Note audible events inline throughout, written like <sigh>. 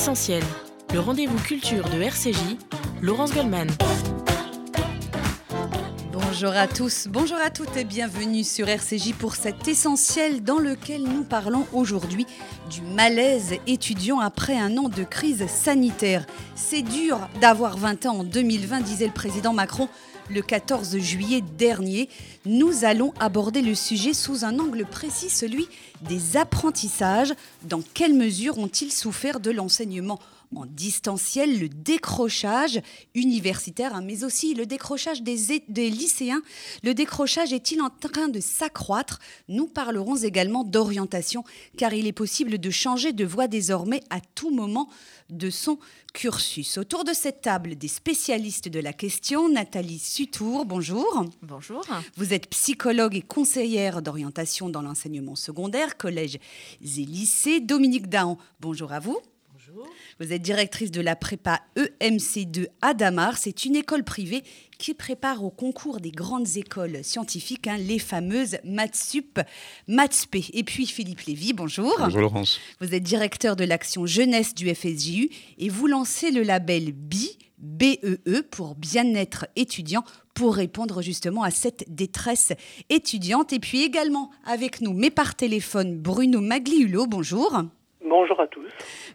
Essentiel, le rendez-vous culture de RCJ, Laurence Goldman. Bonjour à tous, bonjour à toutes et bienvenue sur RCJ pour cet essentiel dans lequel nous parlons aujourd'hui du malaise étudiant après un an de crise sanitaire. C'est dur d'avoir 20 ans en 2020, disait le président Macron le 14 juillet dernier. Nous allons aborder le sujet sous un angle précis, celui des apprentissages. Dans quelle mesure ont-ils souffert de l'enseignement en distanciel, le décrochage universitaire, hein, mais aussi le décrochage des, des lycéens. Le décrochage est-il en train de s'accroître? Nous parlerons également d'orientation, car il est possible de changer de voie désormais à tout moment de son cursus. Autour de cette table, des spécialistes de la question, Nathalie Sutour, bonjour. Bonjour. Vous êtes psychologue et conseillère d'orientation dans l'enseignement secondaire, collège et lycée. Dominique Dahan, bonjour à vous. Vous êtes directrice de la prépa EMC2 à Damar. C'est une école privée qui prépare au concours des grandes écoles scientifiques, hein, les fameuses MathSup, MathsP. Et puis Philippe Lévy, bonjour. Bonjour Laurence. Vous êtes directeur de l'action jeunesse du FSJU et vous lancez le label BI, BEE e, pour bien-être étudiant pour répondre justement à cette détresse étudiante. Et puis également avec nous, mais par téléphone, Bruno Magliulo, bonjour. Bonjour à tous.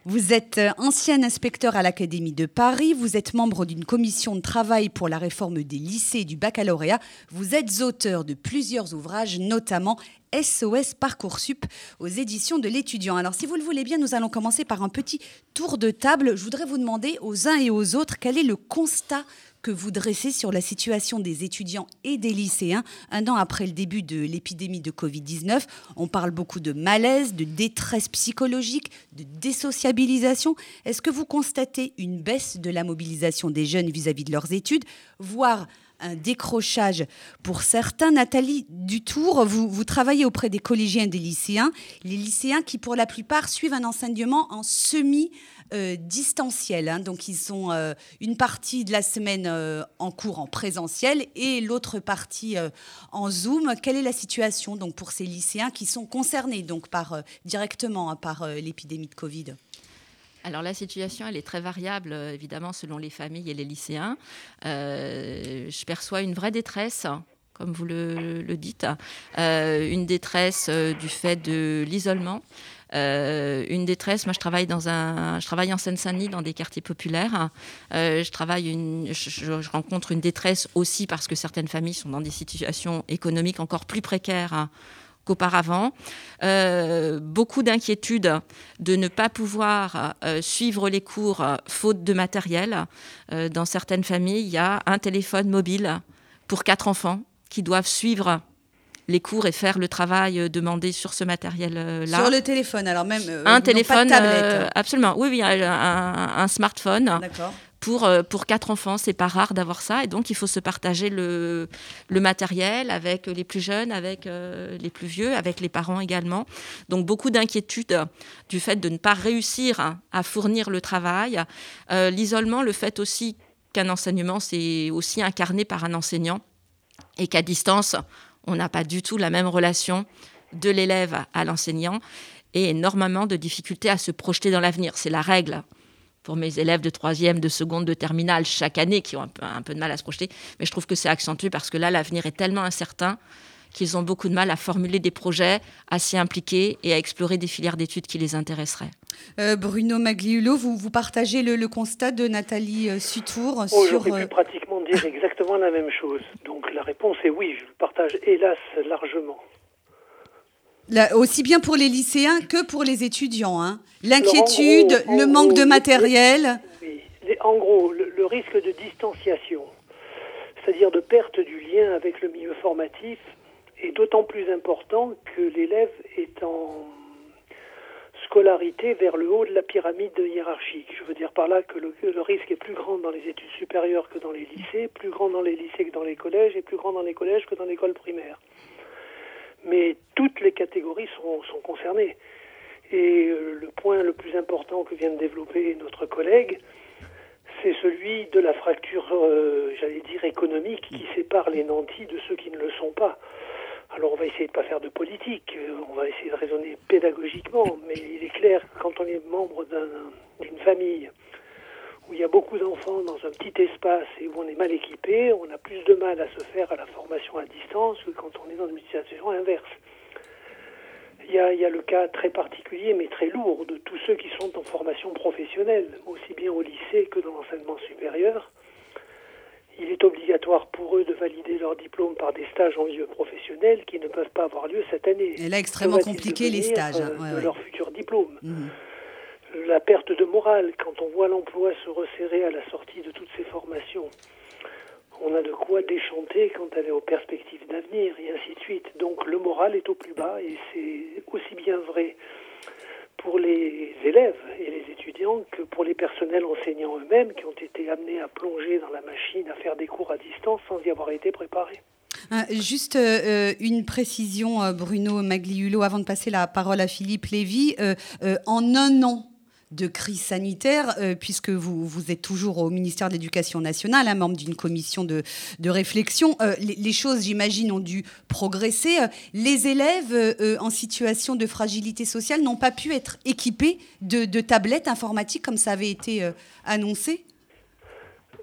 Vous êtes euh, ancien inspecteur à l'Académie de Paris, vous êtes membre d'une commission de travail pour la réforme des lycées et du baccalauréat, vous êtes auteur de plusieurs ouvrages, notamment SOS Parcoursup aux éditions de l'étudiant. Alors si vous le voulez bien, nous allons commencer par un petit tour de table. Je voudrais vous demander aux uns et aux autres quel est le constat que vous dressez sur la situation des étudiants et des lycéens un an après le début de l'épidémie de Covid-19. On parle beaucoup de malaise, de détresse psychologique, de désociabilisation. Est-ce que vous constatez une baisse de la mobilisation des jeunes vis-à-vis de leurs études, voire un décrochage pour certains? Nathalie Dutour, vous, vous travaillez auprès des collégiens et des lycéens, les lycéens qui pour la plupart suivent un enseignement en semi euh, distanciel. Hein. Donc ils ont euh, une partie de la semaine euh, en cours en présentiel et l'autre partie en Zoom. Quelle est la situation donc pour ces lycéens qui sont concernés donc par directement hein, par l'épidémie de Covid? Alors la situation, elle est très variable, euh, évidemment, selon les familles et les lycéens. Euh, je perçois une vraie détresse comme vous le, dites, euh, une détresse du fait de l'isolement. Une détresse. Moi, je travaille dans un, je travaille en Seine-Saint-Denis dans des quartiers populaires. je travaille, une, je, rencontre une détresse aussi parce que certaines familles sont dans des situations économiques encore plus précaires qu'auparavant. Euh, beaucoup d'inquiétudes de ne pas pouvoir euh, suivre les cours euh, faute de matériel. dans certaines familles, il y a un téléphone mobile pour quatre enfants qui doivent suivre les cours et faire le travail demandé sur ce matériel-là. Sur le téléphone, alors même un téléphone, absolument. Oui, oui, un, un smartphone. D'accord pour, euh, pour quatre enfants, c'est pas rare d'avoir ça. Et donc, il faut se partager le, le matériel avec les plus jeunes, avec euh, les plus vieux, avec les parents également. Donc, beaucoup d'inquiétudes du fait de ne pas réussir à, fournir le travail. Euh, l'isolement, le fait aussi qu'un enseignement, c'est aussi incarné par un enseignant et qu'à distance, on n'a pas du tout la même relation de l'élève à l'enseignant et énormément de difficultés à se projeter dans l'avenir. C'est la règle pour mes élèves de troisième, de seconde, de terminale chaque année qui ont un peu, un peu de mal à se projeter. Mais je trouve que c'est accentué parce que là, l'avenir est tellement incertain qu'ils ont beaucoup de mal à formuler des projets, à s'y impliquer et à explorer des filières d'études qui les intéresseraient. Euh, Bruno Magliulo, vous, vous partagez le, constat de Nathalie euh, Sutour oh, sur... Pu euh, pratiquement dire exactement <laughs> la même chose. Donc la réponse est oui, je le partage hélas largement aussi bien pour les lycéens que pour les étudiants. Hein. L'inquiétude, le manque de matériel. Oui. En gros, le, risque de distanciation, c'est-à-dire de perte du lien avec le milieu formatif, est d'autant plus important que l'élève est en vers le haut de la pyramide hiérarchique. Je veux dire par là que le, risque est plus grand dans les études supérieures que dans les lycées, plus grand dans les lycées que dans les collèges et plus grand dans les collèges que dans l'école primaire mais toutes les catégories sont, sont concernées. Et euh, le point le plus important que vient de développer notre collègue, c'est celui de la fracture, euh, j'allais dire, économique qui sépare les nantis de ceux qui ne le sont pas. Alors on va essayer de ne pas faire de politique, euh, on va essayer de raisonner pédagogiquement, mais il est clair que quand on est membre d'une famille où il y a beaucoup d'enfants dans un petit espace et où on est mal équipé, on a plus de mal à se faire à la formation à distance que quand on est dans une situation inverse. Il y, a, il y a le cas très particulier mais très lourd de tous ceux qui sont en formation professionnelle, aussi bien au lycée que dans l'enseignement supérieur. Il est obligatoire pour eux de valider leur diplôme par des stages en milieu professionnel qui ne peuvent pas avoir lieu cette année. Et là, extrêmement compliqué les stages. Hein. Euh, de leur futur diplôme. Mmh la perte de morale quand on voit l'emploi se resserrer à la sortie de toutes ces formations. On a de quoi déchanter quant à aux perspectives d'avenir et ainsi de suite. Donc le moral est au plus bas et c'est aussi bien vrai pour les élèves et les étudiants que pour les personnels enseignants eux-mêmes qui ont été amenés à plonger dans la machine, à faire des cours à distance sans y avoir été préparés. Euh, juste euh, une précision, euh, Bruno Magliulo, avant de passer la parole à Philippe Lévy. en un an, de crise sanitaire, euh, puisque vous, vous êtes toujours au ministère de l'Éducation nationale, un membre d'une commission de, réflexion. Euh, les, choses, j'imagine, ont dû progresser. Euh, les élèves en situation de fragilité sociale n'ont pas pu être équipés de, tablettes informatiques comme ça avait été annoncé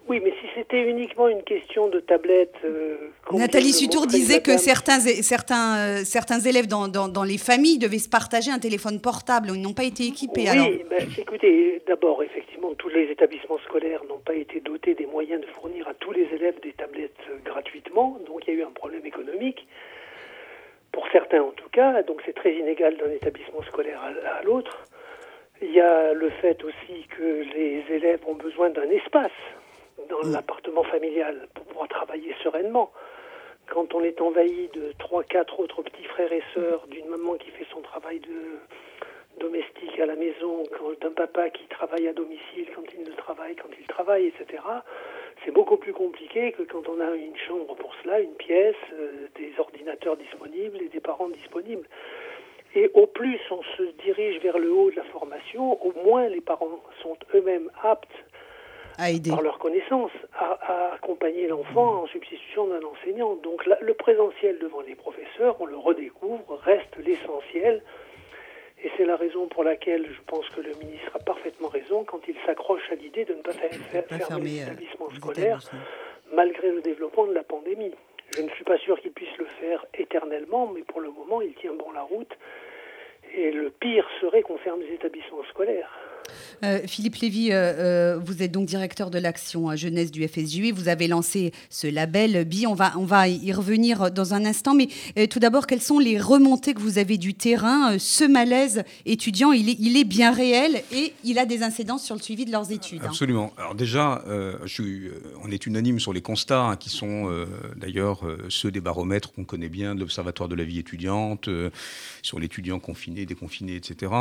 oui, mais si c'était uniquement une question de tablette. Euh, Nathalie Sutour disait que certains, certains, euh, certains élèves dans, dans, les familles devaient se partager un téléphone portable. Ils n'ont pas été équipés. Oui, ben, écoutez, d'abord, effectivement, tous les établissements scolaires n'ont pas été dotés des moyens de fournir à tous les élèves des tablettes euh, gratuitement. Donc il y a eu un problème économique. Pour certains, en tout cas. Donc c'est très inégal d'un établissement scolaire à l'autre. Il y a le fait aussi que les élèves ont besoin d'un espace dans l'appartement familial pour pouvoir travailler sereinement. Quand on est envahi de trois, quatre autres petits frères et sœurs, d'une maman qui fait son travail de domestique à la maison, d'un papa qui travaille à domicile quand il ne travaille, quand il travaille, etc., c'est beaucoup plus compliqué que quand on a une chambre pour cela, une pièce, euh, des ordinateurs disponibles et des parents disponibles. Et au plus on se dirige vers le haut de la formation, au moins les parents sont eux-mêmes aptes par leur connaissance, à, accompagner l'enfant en substitution d'un enseignant. Donc le présentiel devant les professeurs, on le redécouvre, reste l'essentiel. Et c'est la raison pour laquelle je pense que le ministre a parfaitement raison quand il s'accroche à l'idée de ne pas faire, fermer les euh, établissements scolaires malgré le développement de la pandémie. Je ne suis pas sûr qu'il puisse le faire éternellement, mais pour le moment, il tient bon la route. Et le pire serait qu'on ferme les établissements scolaires. Euh, Philippe Lévy, euh, euh, vous êtes donc directeur de l'action jeunesse du FSJU. Vous avez lancé ce label BI. On va, on va y revenir dans un instant. Mais tout d'abord, quelles sont les remontées que vous avez du terrain Ce malaise étudiant, il est, il est, bien réel et il a des incidences sur le suivi de leurs études. Hein. Absolument. Alors déjà, on est unanime sur les constats hein, qui sont d'ailleurs ceux des baromètres qu'on connaît bien, de l'Observatoire de la vie étudiante, sur l'étudiant confiné, déconfiné, etc.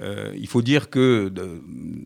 Euh, il faut dire que,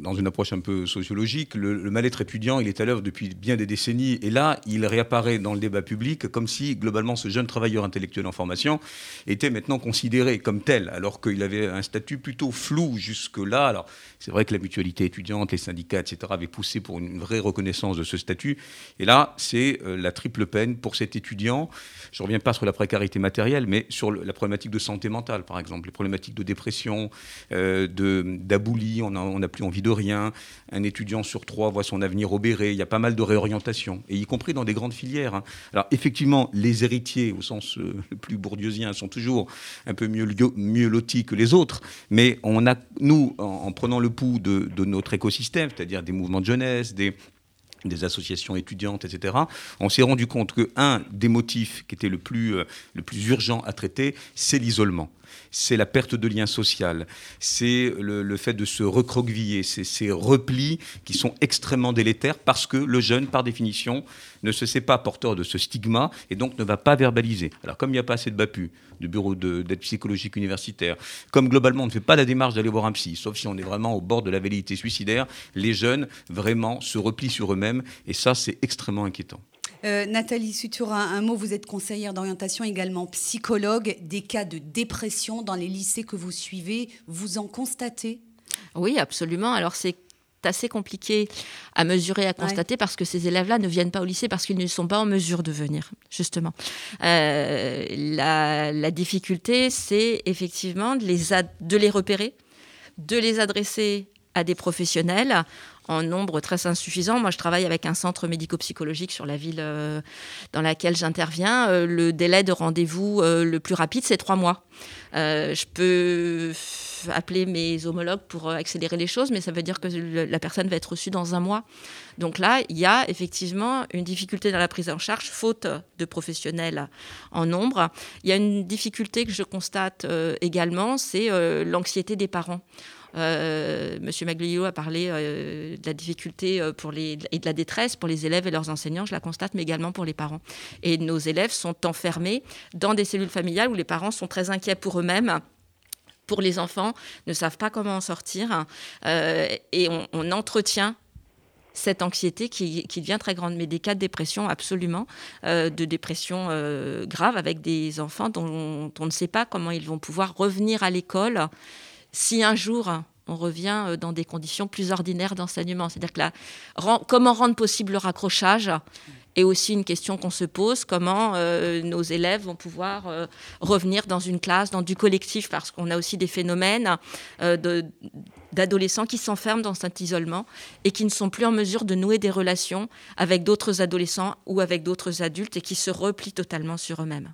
dans une approche un peu sociologique, le, mal-être étudiant, il est à l'œuvre depuis bien des décennies. Et là, il réapparaît dans le débat public comme si, globalement, ce jeune travailleur intellectuel en formation était maintenant considéré comme tel, alors qu'il avait un statut plutôt flou jusque-là. Alors, c'est vrai que la mutualité étudiante, les syndicats, etc., avaient poussé pour une vraie reconnaissance de ce statut. Et là, c'est euh, la triple peine pour cet étudiant. Je ne reviens pas sur la précarité matérielle, mais sur la problématique de santé mentale, par exemple, les problématiques de dépression. Euh, d'abouli, on n'a plus envie de rien. Un étudiant sur trois voit son avenir obéré. Il y a pas mal de réorientation, et y compris dans des grandes filières. Hein. Alors effectivement, les héritiers, au sens euh, le plus bourdieuisien, sont toujours un peu mieux, lotis que les autres. Mais on a, nous, en, prenant le pouls de, notre écosystème, c'est-à-dire des mouvements de jeunesse, des associations étudiantes, etc., on s'est rendu compte que un des motifs qui était euh, le plus urgent à traiter, c'est l'isolement c'est la perte de lien social, c'est le, fait de se recroqueviller, c'est ces replis qui sont extrêmement délétères parce que le jeune, par définition, ne se sait pas porteur de ce stigma et donc ne va pas verbaliser. Alors comme il n'y a pas assez de BAPU, de bureau d'aide psychologique universitaire, comme globalement on ne fait pas la démarche d'aller voir un psy, sauf si on est vraiment au bord de la velléité suicidaire, les jeunes vraiment se replient sur eux-mêmes et ça c'est extrêmement inquiétant. Euh, Nathalie Sutura, un, mot, vous êtes conseillère d'orientation, également psychologue. Des cas de dépression dans les lycées que vous suivez, vous en constatez? Oui, absolument. Alors c'est assez compliqué à mesurer, à constater, parce que ces élèves-là ne viennent pas au lycée parce qu'ils ne sont pas en mesure de venir, justement. Euh, la, difficulté, c'est effectivement de les, de les repérer, de les adresser à des professionnels en nombre très insuffisant. Moi, je travaille avec un centre médico-psychologique sur la ville euh, dans laquelle j'interviens. Euh, le délai de rendez-vous euh, le plus rapide, c'est trois mois. je peux appeler mes homologues pour accélérer les choses, mais ça veut dire que la personne va être reçue dans un mois. Donc là, il y a effectivement une difficulté dans la prise en charge, faute de professionnels en nombre. Il y a une difficulté que je constate également, c'est l'anxiété des parents. Euh, Monsieur Maglio a parlé euh, de la difficulté euh, et de la détresse pour les élèves et leurs enseignants, je la constate, mais également pour les parents. Et nos élèves sont enfermés dans des cellules familiales où les parents sont très inquiets pour eux-mêmes pour les enfants, ne savent pas comment en sortir, et on, entretient cette anxiété qui, devient très grande, mais des cas de dépression absolument, de dépression grave avec des enfants dont on ne sait pas comment ils vont pouvoir revenir à l'école si un jour on revient euh, dans des conditions plus ordinaires d'enseignement. C'est-à-dire que là, comment rendre possible le raccrochage est aussi une question qu'on se pose. Comment euh, nos élèves vont pouvoir euh, revenir dans une classe, dans du collectif, parce qu'on a aussi des phénomènes d'adolescents qui s'enferment dans cet isolement et qui ne sont plus en mesure de nouer des relations avec d'autres adolescents ou avec d'autres adultes et qui se replient totalement sur eux-mêmes.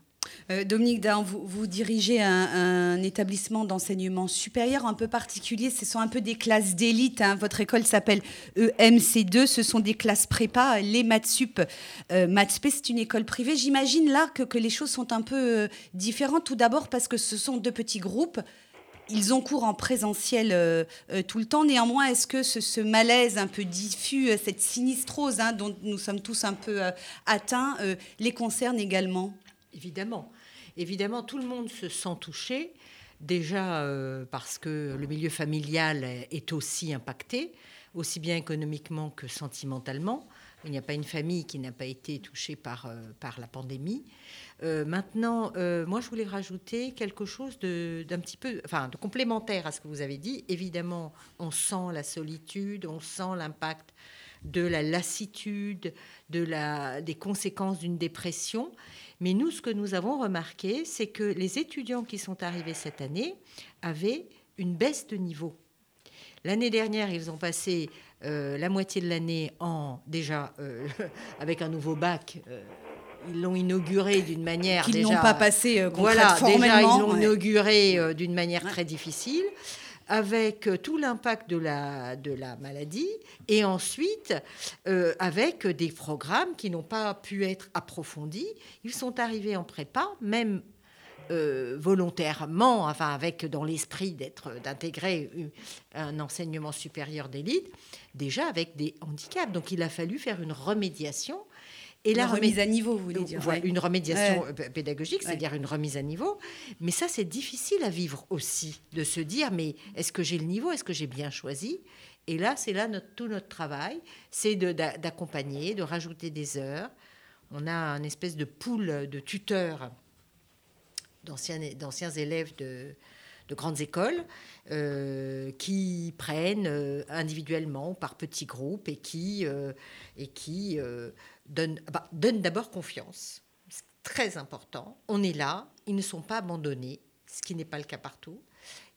Euh, Dominique vous, dirigez un, établissement d'enseignement supérieur un peu particulier. Ce sont un peu des classes d'élite. Hein. Votre école s'appelle EMC2. Ce sont des classes prépa. Les Matsup, euh, Matspé, c'est une école privée. J'imagine là que, les choses sont un peu euh, différentes. Tout d'abord parce que ce sont deux petits groupes ils ont cours en présentiel tout le temps. Néanmoins, est-ce que ce, malaise un peu diffus, cette sinistrose hein, dont nous sommes tous un peu atteints, les concerne également? Évidemment. Évidemment, tout le monde se sent touché, déjà euh, parce que le milieu familial est aussi impacté, aussi bien économiquement que sentimentalement. Il n'y a pas une famille qui n'a pas été touchée par, euh, par la pandémie. Euh, maintenant, moi, je voulais rajouter quelque chose d'un petit peu, enfin, de complémentaire à ce que vous avez dit. Évidemment, on sent la solitude, on sent l'impact de la lassitude, de la, des conséquences d'une dépression. Mais nous, ce que nous avons remarqué, c'est que les étudiants qui sont arrivés cette année avaient une baisse de niveau. L'année dernière, ils ont passé euh, la moitié de l'année en déjà euh, <laughs> avec un nouveau bac. Euh, ils l'ont inauguré d'une manière n'ont pas passé voilà déjà ils l'ont inauguré d'une manière très difficile avec euh, tout l'impact de la, maladie, et ensuite euh, avec des programmes qui n'ont pas pu être approfondis. Ils sont arrivés en prépa, même euh, volontairement, enfin avec dans l'esprit d'être d'intégrer un enseignement supérieur d'élite, déjà avec des handicaps. Donc il a fallu faire une remédiation et la remise à niveau, vous voulez dire. Une remédiation euh, pédagogique, c'est-à-dire une remise à niveau. Mais ça, c'est difficile à vivre aussi, de se dire, mais est-ce que j'ai le niveau Est-ce que j'ai bien choisi? Et là, c'est là tout notre travail, c'est d'accompagner, de, rajouter des heures. On a un espèce de pool de tuteurs d'anciens élèves de, de grandes écoles euh, qui prennent euh, individuellement par petits groupes et qui, et qui donne, ah bah, donne d'abord confiance. C'est très important. On est là, ils ne sont pas abandonnés, ce qui n'est pas le cas partout,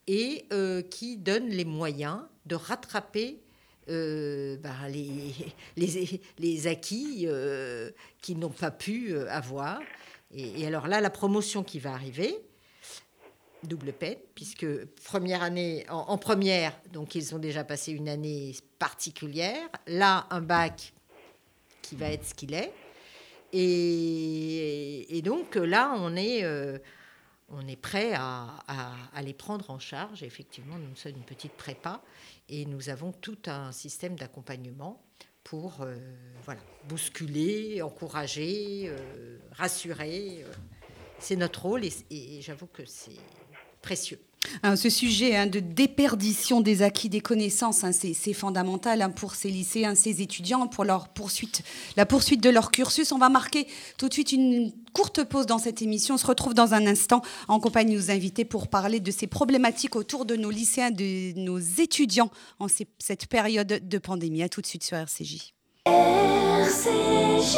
et euh, qui donne les moyens de rattraper euh, bah, les, acquis euh, qu'ils n'ont pas pu avoir. Et, alors là, la promotion qui va arriver, double peine, puisque première année, en, en, première, donc ils ont déjà passé une année particulière. Là, un bac va être ce qu'il est. Et, donc là, on est, euh, on est prêt à, les prendre en charge. Effectivement, nous sommes une petite prépa et nous avons tout un système d'accompagnement pour euh, voilà, bousculer, encourager, euh, rassurer. C'est notre rôle et j'avoue que c'est précieux. Hein, ce sujet hein, de déperdition des acquis des connaissances, hein, c'est fondamental pour ces lycéens, ces étudiants, pour leur poursuite, la poursuite de leur cursus. On va marquer tout de suite une courte pause dans cette émission. On se retrouve dans un instant en compagnie de nos invités pour parler de ces problématiques autour de nos lycéens, de nos étudiants en cette période de pandémie. À tout de suite sur RCJ. RCJ.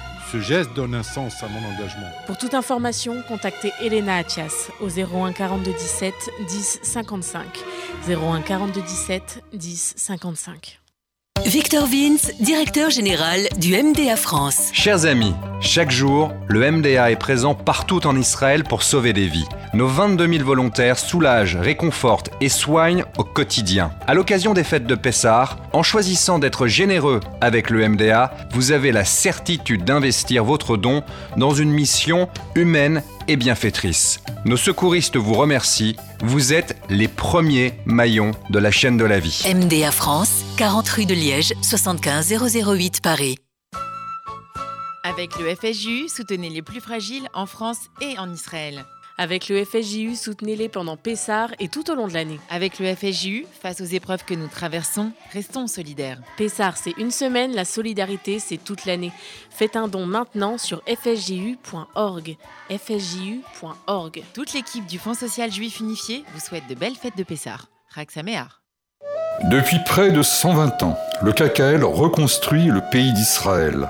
Ce geste donne un sens à mon engagement. Pour toute information, contactez Elena Atias au 01 42 17 10 55. 01 42 17 10 55. Victor Vince, directeur général du MDA France. Chers amis, chaque jour, le MDA est présent partout en Israël pour sauver des vies. Nos 22 000 volontaires soulagent, réconfortent et soignent au quotidien. À l'occasion des fêtes de Pessah, en choisissant d'être généreux avec le MDA, vous avez la certitude d'investir votre don dans une mission humaine et bienfaitrice. Nos secouristes vous remercient. Vous êtes les premiers maillons de la chaîne de la vie. MDA France, 40 rue de Liège, 75 008 Paris. Avec le FSJU, soutenez les plus fragiles en France et en Israël. Avec le FSJU, soutenez-les pendant Pessar et tout au long de l'année. Avec le FSJU, face aux épreuves que nous traversons, restons solidaires. Pessar, c'est une semaine, la solidarité, c'est toute l'année. Faites un don maintenant sur fsju.org. fsju.org. Toute l'équipe du Fonds social juif unifié vous souhaite de belles fêtes de Pessar. Raxaméar. Depuis près de 120 ans, le KKL reconstruit le pays d'Israël.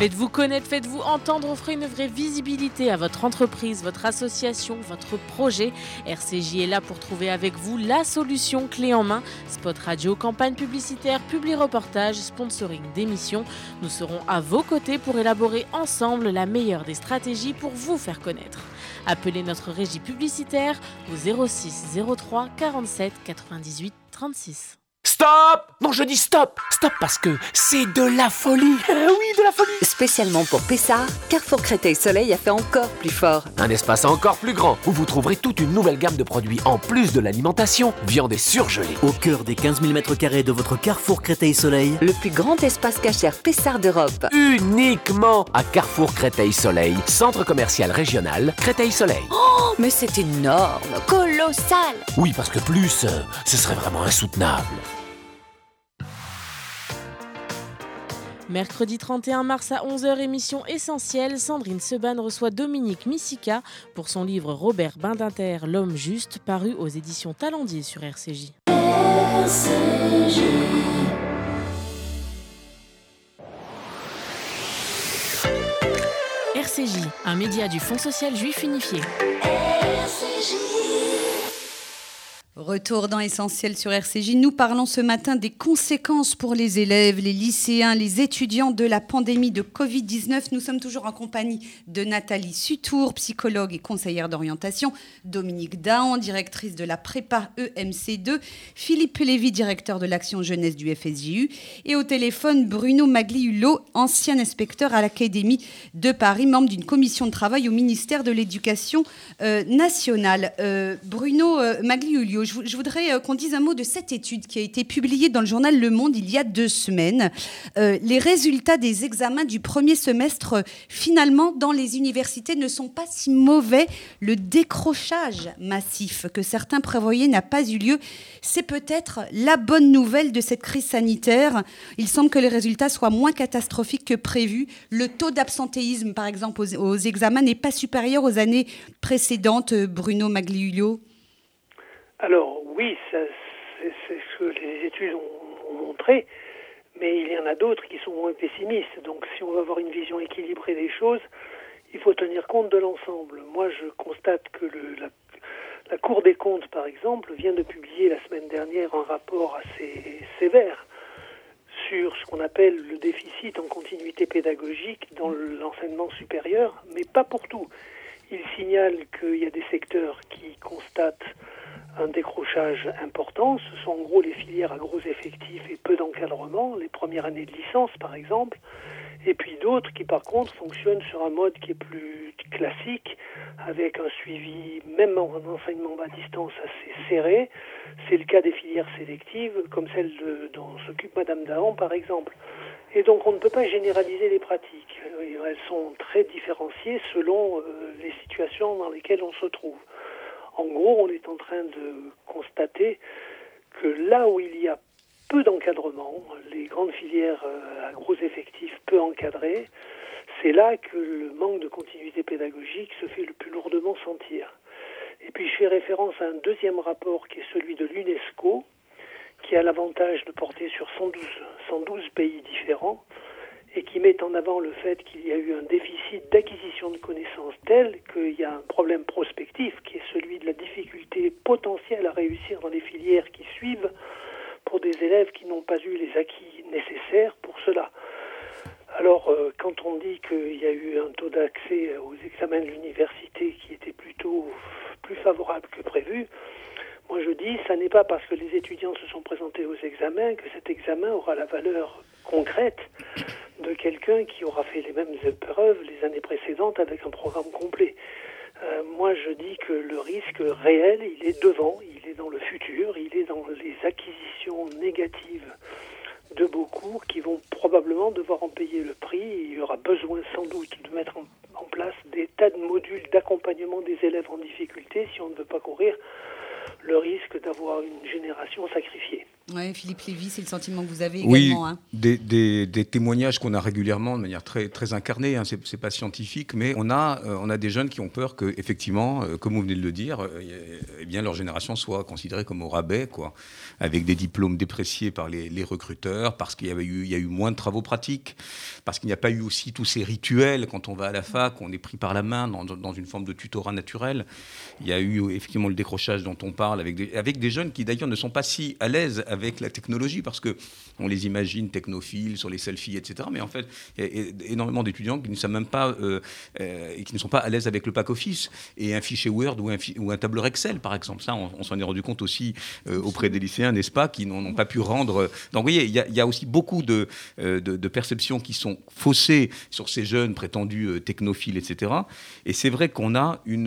Faites-vous connaître, faites-vous entendre, offrez une vraie visibilité à votre entreprise, votre association, votre projet. RCJ est là pour trouver avec vous la solution clé en main. Spot radio, campagne publicitaire, publi reportage, sponsoring d'émissions. Nous serons à vos côtés pour élaborer ensemble la meilleure des stratégies pour vous faire connaître. Appelez notre régie publicitaire au 06 03 47 98 36. Stop Non, je dis stop Stop parce que c'est de la folie Oui, de la folie Spécialement pour Pessard, Carrefour Créteil Soleil a fait encore plus fort. Un espace encore plus grand, où vous trouverez toute une nouvelle gamme de produits en plus de l'alimentation, viande et surgelée. Au cœur des 15 000 m2 de votre Carrefour Créteil Soleil, le plus grand espace cachère Pessard d'Europe. Uniquement à Carrefour Créteil Soleil, centre commercial régional Créteil Soleil. Oh, mais c'est énorme, colossal Oui, parce que plus, euh, ce serait vraiment insoutenable. Mercredi 31 mars à 11h, émission essentielle, Sandrine Seban reçoit Dominique Missica pour son livre Robert Bindinter, L'homme juste, paru aux éditions Talendier sur RCJ. RCJ. RCJ, un média du Fonds social juif unifié. Retour dans Essentiel sur RCJ. Nous parlons ce matin des conséquences pour les élèves, les lycéens, les étudiants de la pandémie de Covid-19. Nous sommes toujours en compagnie de Nathalie Sutour, psychologue et conseillère d'orientation, Dominique Dahan, directrice de la prépa EMC2, Philippe Lévy, directeur de l'action jeunesse du FSJU, et au téléphone Bruno Magliulo, ancien inspecteur à l'Académie de Paris, membre d'une commission de travail au ministère de l'Éducation euh, nationale. Euh, Bruno euh, je, voudrais euh, qu'on dise un mot de cette étude qui a été publiée dans le journal Le Monde il y a deux semaines. Euh, les résultats des examens du premier semestre, euh, finalement, dans les universités, ne sont pas si mauvais. Le décrochage massif que certains prévoyaient n'a pas eu lieu. C'est peut-être la bonne nouvelle de cette crise sanitaire. Il semble que les résultats soient moins catastrophiques que prévu. Le taux d'absentéisme, par exemple, aux, aux examens n'est pas supérieur aux années précédentes. Bruno Magliulio alors oui, c'est que les études ont, montré, mais il y en a d'autres qui sont moins pessimistes. Donc si on veut avoir une vision équilibrée des choses, il faut tenir compte de l'ensemble. Moi, je constate que la Cour des comptes, par exemple, vient de publier la semaine dernière un rapport assez sévère sur ce qu'on appelle le déficit en continuité pédagogique dans l'enseignement supérieur, mais pas pour tout. Il signale qu'il y a des secteurs qui constatent un décrochage important. Ce sont en gros les filières à gros effectifs et peu d'encadrement, les premières années de licence par exemple, et puis d'autres qui par contre fonctionnent sur un mode qui est plus classique, avec un suivi, même en enseignement à distance, assez serré. C'est le cas des filières sélectives, comme celle dont s'occupe Madame Dahan par exemple. Et donc on ne peut pas généraliser les pratiques. Elles sont très différenciées selon euh, les situations dans lesquelles on se trouve. En gros, on est en train de constater que là où il y a peu d'encadrement, les grandes filières euh, à gros effectifs peu encadrées, c'est là que le manque de continuité pédagogique se fait le plus lourdement sentir. Et puis je fais référence à un deuxième rapport qui est celui de l'UNESCO, qui a l'avantage de porter sur 112, 112 pays différents et qui met en avant le fait qu'il y a eu un déficit d'acquisition de connaissances tel qu'il y a un problème prospectif qui est celui de la difficulté potentielle à réussir dans les filières qui suivent pour des élèves qui n'ont pas eu les acquis nécessaires pour cela. Alors, euh, quand on dit qu'il y a eu un taux d'accès aux examens de l'université qui était plutôt plus favorable que prévu, moi je dis, ça n'est pas parce que les étudiants se sont présentés aux examens que cet examen aura la valeur concrète de quelqu'un qui aura fait les mêmes épreuves les années précédentes avec un programme complet. Euh, moi, je dis que le risque réel, il est devant, il est dans le futur, il est dans les acquisitions négatives de beaucoup qui vont probablement devoir en payer le prix. Il y aura besoin sans doute de mettre en, en place des tas de modules d'accompagnement des élèves en difficulté si on ne veut pas courir le risque d'avoir une génération sacrifiée. Oui, Philippe Lévy, c'est le sentiment que vous avez oui, également. Hein. Des, des, des, témoignages qu'on a régulièrement de manière très, très incarnée, hein, c'est pas scientifique, mais on a, euh, on a des jeunes qui ont peur que, effectivement, euh, comme vous venez de le dire, euh, eh bien, leur génération soit considérée comme au rabais, quoi, avec des diplômes dépréciés par les, les recruteurs, parce qu'il y, avait eu, il y a eu moins de travaux pratiques, parce qu'il n'y a pas eu aussi tous ces rituels quand on va à la fac, on est pris par la main dans, dans une forme de tutorat naturel. Il y a eu effectivement le décrochage dont on parle avec des, avec des jeunes qui d'ailleurs ne sont pas si à l'aise avec avec la technologie, parce que on les imagine technophiles sur les selfies, etc. Mais en fait, il y a énormément d'étudiants qui ne savent même pas euh, euh, et qui ne sont pas à l'aise avec le pack office et un fichier Word ou un, ou un tableur Excel, par exemple. Ça, on, on s'en est rendu compte aussi euh, auprès des lycéens, n'est-ce pas, qui n'ont pas pu rendre. Donc, vous voyez, il y, a, il y a aussi beaucoup de, de, de, perceptions qui sont faussées sur ces jeunes prétendus technophiles, etc. Et c'est vrai qu'on a une,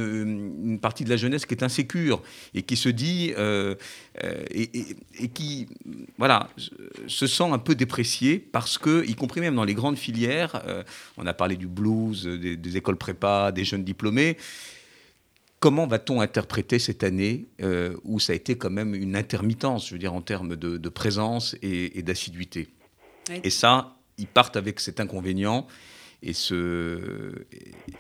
une, partie de la jeunesse qui est insécure et qui se dit et, et, et qui voilà, se sent un peu déprécié parce que, y compris même dans les grandes filières, euh, on a parlé du blues, des, des, écoles prépa, des jeunes diplômés. Comment va-t-on interpréter cette année euh, où ça a été quand même une intermittence, je veux dire, en termes de, de présence et, et d'assiduité oui. Et ça, ils partent avec cet inconvénient et, ce,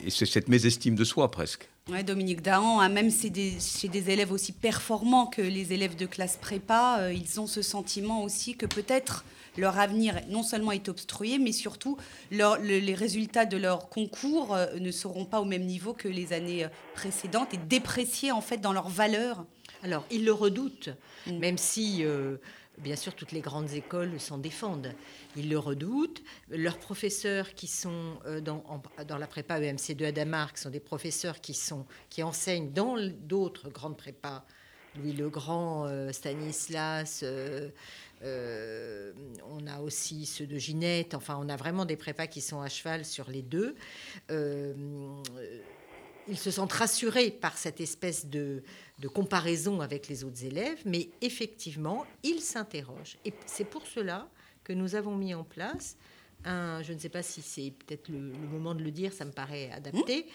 et cette mésestime de soi presque. Ouais, Dominique Dahan, hein, même chez des, chez des, élèves aussi performants que les élèves de classe prépa, euh, ils ont ce sentiment aussi que peut-être leur avenir non seulement est obstrué, mais surtout leur, le, les résultats de leur concours euh, ne seront pas au même niveau que les années euh, précédentes et dépréciés en fait dans leur valeur. Alors, ils le redoutent, mm. même si, euh, bien sûr, toutes les grandes écoles s'en défendent. Ils le redoutent. Leurs professeurs qui sont euh, dans, la prépa EMC2 à Damarque sont des professeurs qui, enseignent dans d'autres grandes prépas. Louis le Grand, euh, Stanislas, euh, on a aussi ceux de Ginette. Enfin, on a vraiment des prépas qui sont à cheval sur les deux. Ils se sentent rassurés par cette espèce de, de comparaison avec les autres élèves, mais effectivement, ils s'interrogent. Et c'est pour cela que nous avons mis en place un, je ne sais pas si c'est peut-être le, le, moment de le dire, ça me paraît adapté,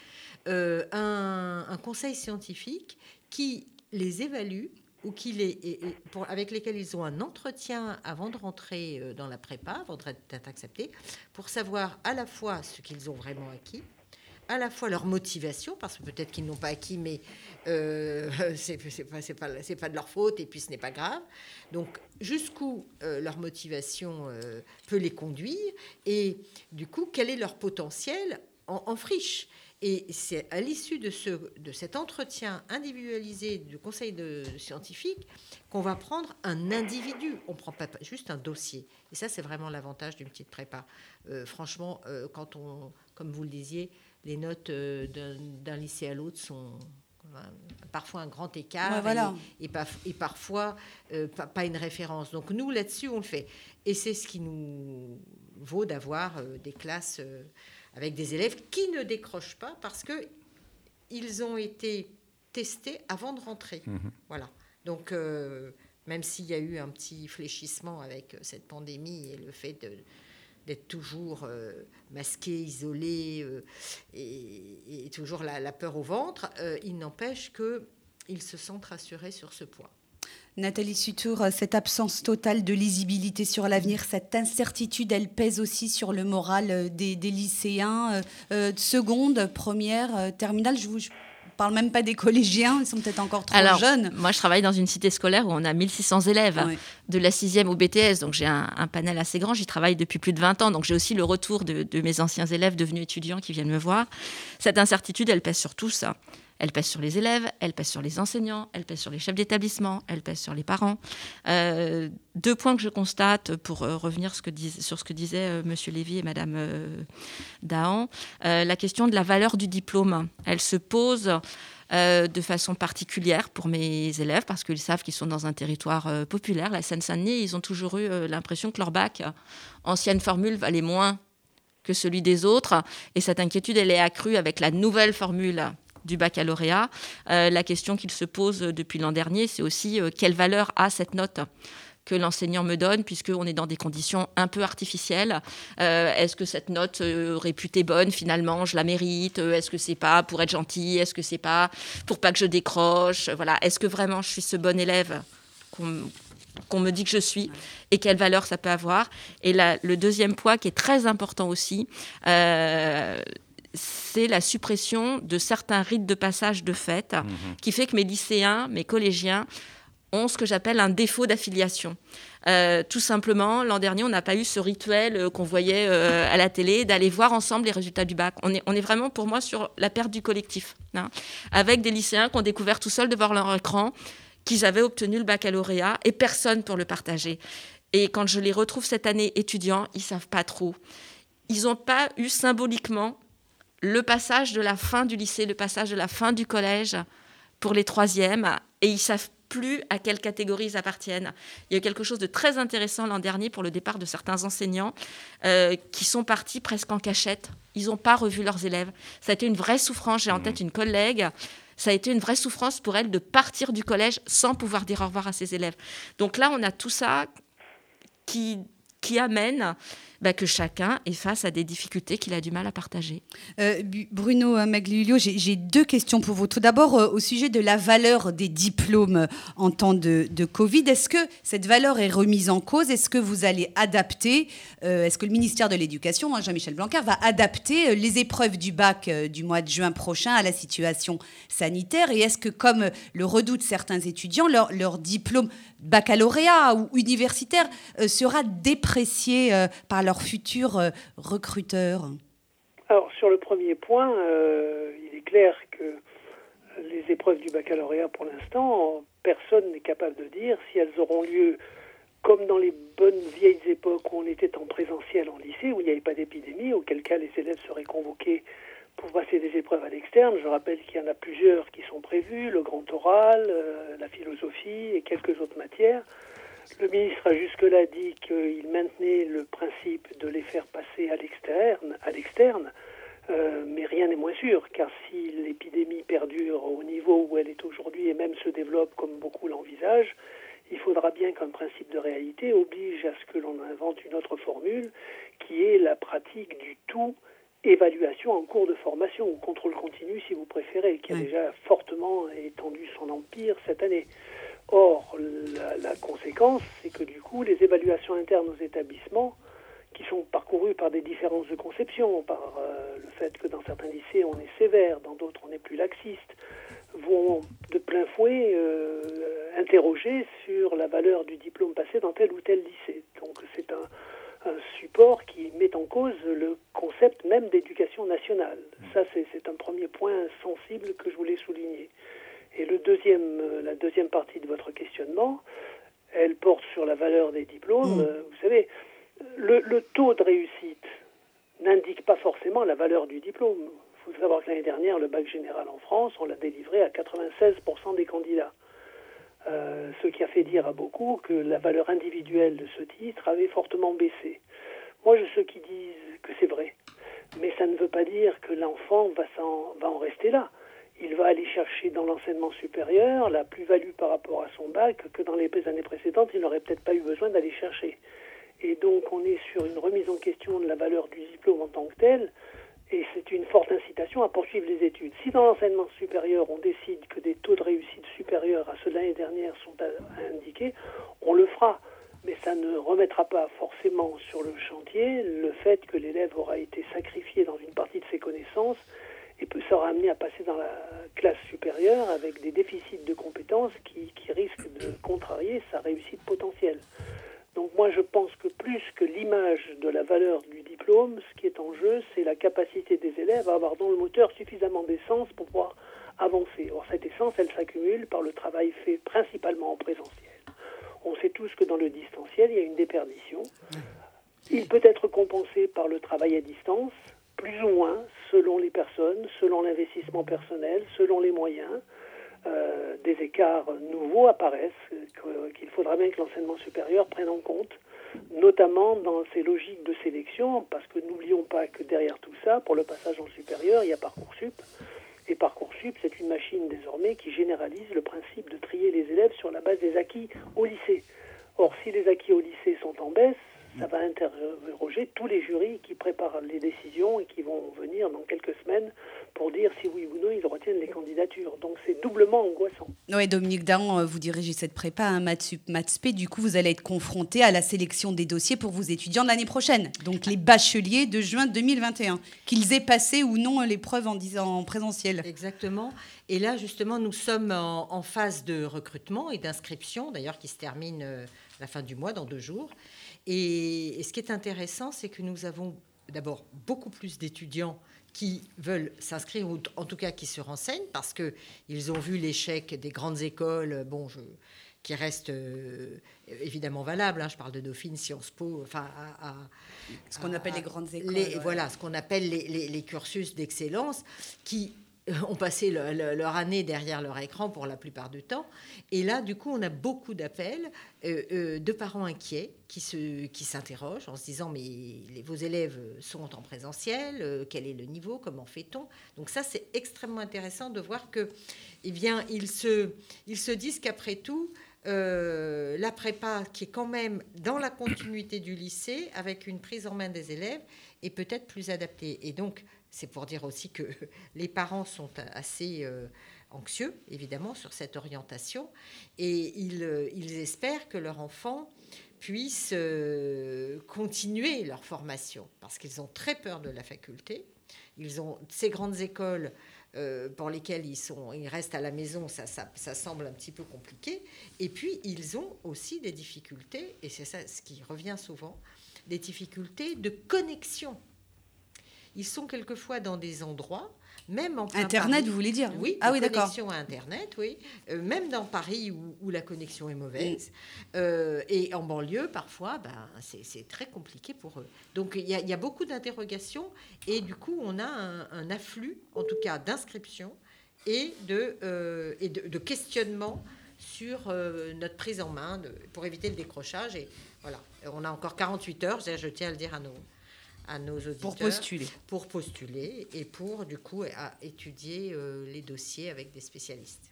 euh, un, un, conseil scientifique qui les évalue ou qui les, et, et pour, avec lesquels ils ont un entretien avant de rentrer euh, dans la prépa, avant d'être acceptés, pour savoir à la fois ce qu'ils ont vraiment acquis, à la fois leur motivation, parce que peut-être qu'ils n'ont pas acquis, mais euh, <laughs> c'est pas, de leur faute, et puis ce n'est pas grave. Donc, jusqu'où euh, leur motivation euh, peut les conduire, et du coup, quel est leur potentiel en, friche? Et c'est à l'issue de, ce, de cet entretien individualisé du conseil de, scientifique qu'on va prendre un individu. On ne prend pas juste un dossier. Et ça, c'est vraiment l'avantage d'une petite prépa. franchement, quand on, comme vous le disiez, les notes euh, d'un lycée à l'autre sont parfois un grand écart et, et, parfois euh, pas, une référence. Donc nous, là-dessus, on le fait. Et c'est ce qui nous vaut d'avoir euh, des classes avec des élèves qui ne décrochent pas parce que ils ont été testés avant de rentrer. Mhm. Voilà. Donc même s'il y a eu un petit fléchissement avec cette pandémie et le fait de d'être toujours euh, masqué, isolé euh, et, toujours la, peur au ventre, euh, il n'empêche qu'ils se sentent rassurés sur ce point. Nathalie Sutour, cette absence totale de lisibilité sur l'avenir, cette incertitude, elle pèse aussi sur le moral des, lycéens, seconde, première, terminale. Je vous, parle même pas des collégiens, ils sont peut-être encore trop Alors, jeunes. Moi, je travaille dans une cité scolaire où on a 1600 élèves, de la 6e au BTS, donc j'ai un, panel assez grand, j'y travaille depuis plus de 20 ans, donc j'ai aussi le retour de, de, mes anciens élèves devenus étudiants qui viennent me voir. Cette incertitude, elle pèse sur tout ça. Elle pèse sur les élèves, elle pèse sur les enseignants, elle pèse sur les chefs d'établissement, elle pèse sur les parents. Euh, deux points que je constate pour euh, revenir sur ce que disaient euh, Monsieur Lévy et Madame Dahan. la question de la valeur du diplôme, elle se pose de façon particulière pour mes élèves parce qu'ils savent qu'ils sont dans un territoire populaire. La Seine-Saint-Denis, ils ont toujours eu l'impression que leur bac, ancienne formule, valait moins que celui des autres. Et cette inquiétude, elle est accrue avec la nouvelle formule du baccalauréat. Euh, la question qu'il se pose depuis l'an dernier, c'est aussi euh, quelle valeur a cette note que l'enseignant me donne, puisqu'on est dans des conditions un peu artificielles. Euh, est-ce que cette note réputée bonne, finalement, je la mérite? Est-ce que c'est pas pour être gentil? Est-ce que c'est pas pour pas que je décroche? Voilà. Est-ce que vraiment je suis ce bon élève qu'on me dit que je suis et quelle valeur ça peut avoir? Et le deuxième point qui est très important aussi, c'est la suppression de certains rites de passage de fête mhm. qui fait que mes lycéens, mes collégiens ont ce que j'appelle un défaut d'affiliation. Euh, tout simplement, l'an dernier, on n'a pas eu ce rituel euh, qu'on voyait euh, à la télé d'aller voir ensemble les résultats du bac. On est, on est vraiment pour moi sur la perte du collectif, hein. avec des lycéens qui ont découvert tout seuls devant leur écran qu'ils avaient obtenu le baccalauréat et personne pour le partager. Et quand je les retrouve cette année étudiants, ils savent pas trop. Ils n'ont pas eu symboliquement le passage de la fin du lycée, le passage de la fin du collège pour les troisièmes, et ils savent plus à quelle catégorie ils appartiennent. Il y a eu quelque chose de très intéressant l'an dernier pour le départ de certains enseignants euh, qui sont partis presque en cachette. Ils n'ont pas revu leurs élèves. Ça a été une vraie souffrance. J'ai en tête mmh. une collègue. Ça a été une vraie souffrance pour elle de partir du collège sans pouvoir dire au revoir à ses élèves. Donc là, on a tout ça qui, qui amène bah, que chacun est face à des difficultés qu'il a du mal à partager. Euh, Bruno Magliulio, j'ai deux questions pour vous. Tout d'abord, euh, au sujet de la valeur des diplômes en temps de, Covid, est-ce que cette valeur est remise en cause? Est-ce que vous allez adapter euh, Est-ce que le ministère de l'Éducation, hein, Jean-Michel Blanquer, va adapter les épreuves du bac du mois de juin prochain à la situation sanitaire? Et est-ce que, comme le redoutent certains étudiants, leur, leur diplôme baccalauréat ou universitaire sera déprécié par leurs futurs euh, recruteurs Alors, sur le premier point, euh, il est clair que les épreuves du baccalauréat, pour l'instant, personne n'est capable de dire si elles auront lieu comme dans les bonnes vieilles époques où on était en présentiel en lycée, où il n'y avait pas d'épidémie, auquel cas les élèves seraient convoqués pour passer des épreuves à l'externe. Je rappelle qu'il y en a plusieurs qui sont prévues, le grand oral, euh, la philosophie et quelques autres matières. Le ministre a jusque-là dit qu'il maintenait le principe de les faire passer à l'externe, à l'externe, euh, mais rien n'est moins sûr, car si l'épidémie perdure au niveau où elle est aujourd'hui et même se développe comme beaucoup l'envisagent, il faudra bien qu'un principe de réalité oblige à ce que l'on invente une autre formule, qui est la pratique du tout évaluation en cours de formation, ou contrôle continu si vous préférez, qui a déjà fortement étendu son empire cette année. Or, la, conséquence, c'est que du coup, les évaluations internes aux établissements, qui sont parcourus par des différences de conception, par euh, le fait que dans certains lycées on est sévère, dans d'autres on est plus laxiste, vont de plein fouet euh, interroger sur la valeur du diplôme passé dans tel ou tel lycée. Donc c'est un, support qui met en cause le concept même d'éducation nationale. Ça c'est un premier point sensible que je voulais souligner. Et le deuxième, euh, la deuxième partie de votre questionnement, elle porte sur la valeur des diplômes. Mmh. Vous savez, le, taux de réussite n'indique pas forcément la valeur du diplôme. Il faut savoir que l'année dernière, le bac général en France, on l'a délivré à 96% des candidats. Euh, ce qui a fait dire à beaucoup que la valeur individuelle de ce titre avait fortement baissé. Moi, je ceux qui disent que c'est vrai, mais ça ne veut pas dire que l'enfant va, va en rester là. Il va aller chercher dans l'enseignement supérieur la plus-value par rapport à son bac que dans les années précédentes, il n'aurait peut-être pas eu besoin d'aller chercher. Et donc on est sur une remise en question de la valeur du diplôme en tant que tel, et c'est une forte incitation à poursuivre les études. Si dans l'enseignement supérieur on décide que des taux de réussite supérieurs à ceux de l'année dernière sont indiqués, on le fera. Mais ça ne remettra pas forcément sur le chantier le fait que l'élève aura été sacrifié dans une partie de ses connaissances et peut sera amené à passer dans la classe supérieure avec des déficits de compétences qui, qui risquent de contrarier sa réussite potentielle. Donc moi je pense que plus que l'image de la valeur du diplôme, ce qui est en jeu, c'est la capacité des élèves à avoir dans le moteur suffisamment d'essence pour pouvoir avancer. Or cette essence, elle s'accumule par le travail fait principalement en présentiel. On sait tous que dans le distanciel, il y a une déperdition. Il peut être compensé par le travail à distance, plus ou moins, selon les personnes, selon l'investissement personnel, selon les moyens. Euh, des écarts nouveaux apparaissent qu'il faudra bien que l'enseignement supérieur prenne en compte, notamment dans ces logiques de sélection, parce que n'oublions pas que derrière tout ça, pour le passage en supérieur, il y a Parcoursup. Et Parcoursup, c'est une machine désormais qui généralise le principe de trier les élèves sur la base des acquis au lycée. Or, si les acquis au lycée sont en baisse, ça va interroger tous les jurys qui préparent les décisions et qui vont venir dans quelques semaines pour dire si oui ou non ils retiennent les candidatures. Donc c'est doublement angoissant. Oui, Dominique Dahan, euh, vous dirigez cette prépa à Matsup, Matspé. Du coup, vous allez être confronté à la sélection des dossiers pour vos étudiants de l'année prochaine. Donc les bacheliers de juin 2021, qu'ils aient passé ou non l'épreuve en, en présentiel. Exactement. Et là, justement, nous sommes en, phase de recrutement et d'inscription, d'ailleurs, qui se termine euh, à la fin du mois, dans deux jours. Et, ce qui est intéressant, c'est que nous avons d'abord beaucoup plus d'étudiants qui veulent s'inscrire, ou en tout cas qui se renseignent, parce qu'ils ont vu l'échec des grandes écoles, bon, qui reste euh, évidemment valable. Hein, je parle de Dauphine, Sciences Po, enfin, ce qu'on appelle les grandes écoles. Voilà, ce qu'on appelle les, les cursus d'excellence, qui ont passé leur année derrière leur écran pour la plupart du temps. Et là, du coup, on a beaucoup d'appels euh, euh, de parents inquiets qui, se, qui s'interrogent en se disant mais vos élèves sont en présentiel, euh, quel est le niveau, comment fait-on? Donc ça, c'est extrêmement intéressant de voir que, eh bien, ils se, ils se disent qu'après tout, la prépa, qui est quand même dans la continuité du lycée, avec une prise en main des élèves, est peut-être plus adaptée. Et donc, c'est pour dire aussi que <laughs> les parents sont assez euh, anxieux, évidemment, sur cette orientation, et ils, euh, espèrent que leur enfant puisse euh, continuer leur formation, parce qu'ils ont très peur de la faculté. Ils ont ces grandes écoles pour lesquelles ils, restent à la maison, ça, ça, ça, semble un petit peu compliqué. Et puis, ils ont aussi des difficultés, et c'est ça ce qui revient souvent, des difficultés de connexion ils sont quelquefois dans des endroits, même en Internet, vous voulez dire Oui, ah oui, d'accord. Connexion à Internet, oui. Euh, même dans Paris où, la connexion est mauvaise. Euh, et en banlieue, parfois, ben, c'est très compliqué pour eux. Donc il y, a beaucoup d'interrogations et du coup, on a un, afflux, en tout cas, d'inscriptions et de, euh, et de, questionnements sur notre prise en main pour éviter le décrochage. Et voilà, on a encore 48 heures, je tiens à le dire à nos, à nos auditeurs. Pour postuler. Pour postuler et pour, du coup, à étudier euh, les dossiers avec des spécialistes.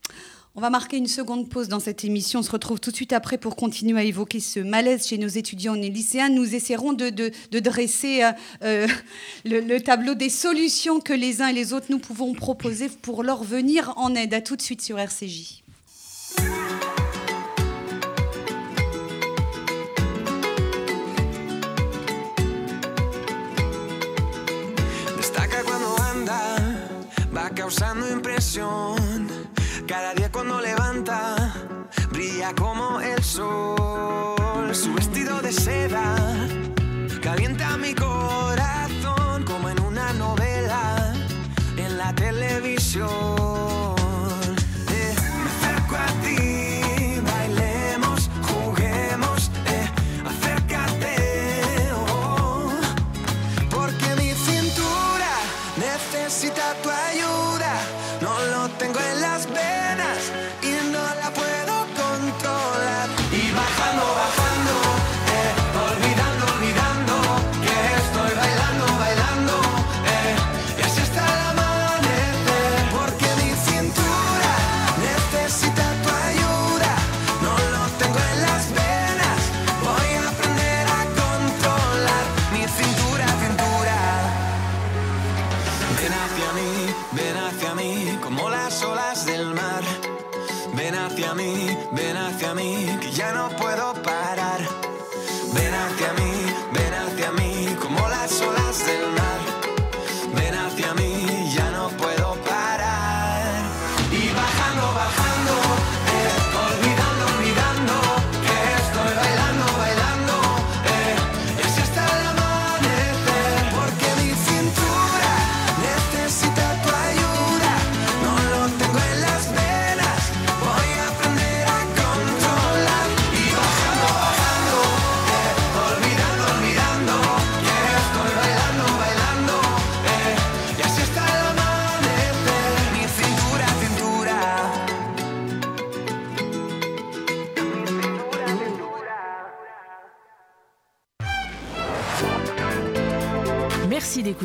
On va marquer une seconde pause dans cette émission. On se retrouve tout de suite après pour continuer à évoquer ce malaise chez nos étudiants et lycéens. Nous essaierons de, de, dresser euh, euh, <laughs> le, le, tableau des solutions que les uns et les autres nous pouvons proposer pour leur venir en aide. À tout de suite sur RCJ. Causando impresión. Cada día cuando levanta, brilla como el sol. Su vestido de seda calienta mi corazón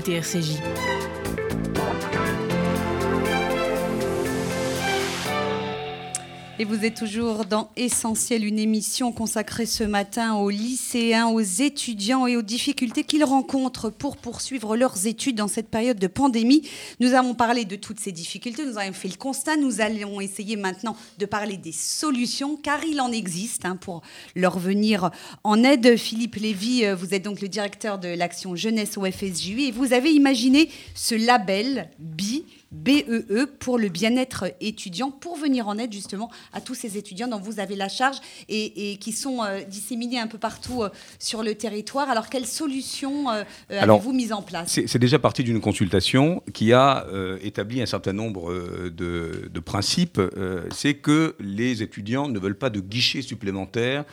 d'écouter RCJ. Et vous êtes toujours dans Essentiel, une émission consacrée ce matin aux lycéens, aux étudiants et aux difficultés qu'ils rencontrent pour poursuivre leurs études dans cette période de pandémie. Nous avons parlé de toutes ces difficultés, nous avons fait le constat, nous allons essayer maintenant de parler des solutions, car il en existe hein, pour leur venir en aide. Philippe Lévy, euh, vous êtes donc le directeur de l'action jeunesse au FSJU et vous avez imaginé ce label BI BEE e pour le bien-être étudiant, pour venir en aide justement à tous ces étudiants dont vous avez la charge et, qui sont euh, disséminés un peu partout euh, sur le territoire. Alors, quelles solutions euh, avez-vous mises en place? C'est déjà parti d'une consultation qui a établi un certain nombre de, de principes. C'est que les étudiants ne veulent pas de guichets supplémentaires